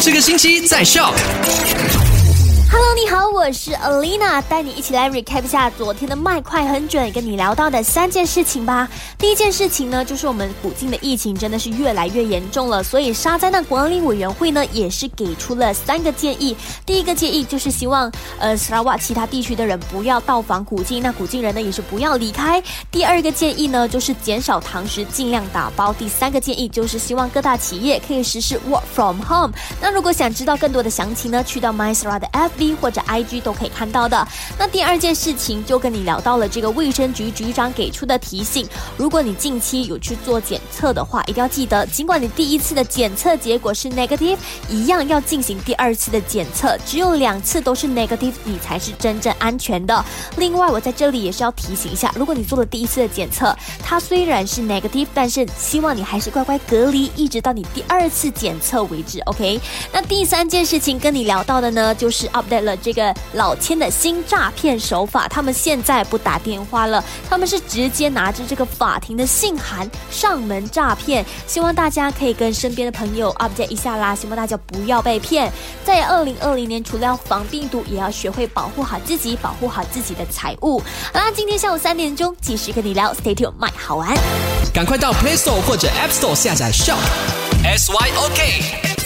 这个星期在校。我是 Alina，带你一起来 recap 下昨天的麦快很准跟你聊到的三件事情吧。第一件事情呢，就是我们古晋的疫情真的是越来越严重了，所以沙灾难管理委员会呢也是给出了三个建议。第一个建议就是希望呃沙拉瓦其他地区的人不要到访古晋，那古晋人呢也是不要离开。第二个建议呢就是减少堂食，尽量打包。第三个建议就是希望各大企业可以实施 work from home。那如果想知道更多的详情呢，去到 MySra 的 F。V 或者 IG 都可以看到的。那第二件事情就跟你聊到了这个卫生局局长给出的提醒：如果你近期有去做检测的话，一定要记得，尽管你第一次的检测结果是 negative，一样要进行第二次的检测。只有两次都是 negative，你才是真正安全的。另外，我在这里也是要提醒一下，如果你做了第一次的检测，它虽然是 negative，但是希望你还是乖乖隔离，一直到你第二次检测为止。OK？那第三件事情跟你聊到的呢，就是 update。了这个老千的新诈骗手法，他们现在不打电话了，他们是直接拿着这个法庭的信函上门诈骗。希望大家可以跟身边的朋友 update 一下啦，希望大家不要被骗。在二零二零年，除了要防病毒，也要学会保护好自己，保护好自己的财物。好啦，今天下午三点钟继续跟你聊，Stay tuned，麦好玩，赶快到 Play Store 或者 App Store 下载 Shop S Y O K。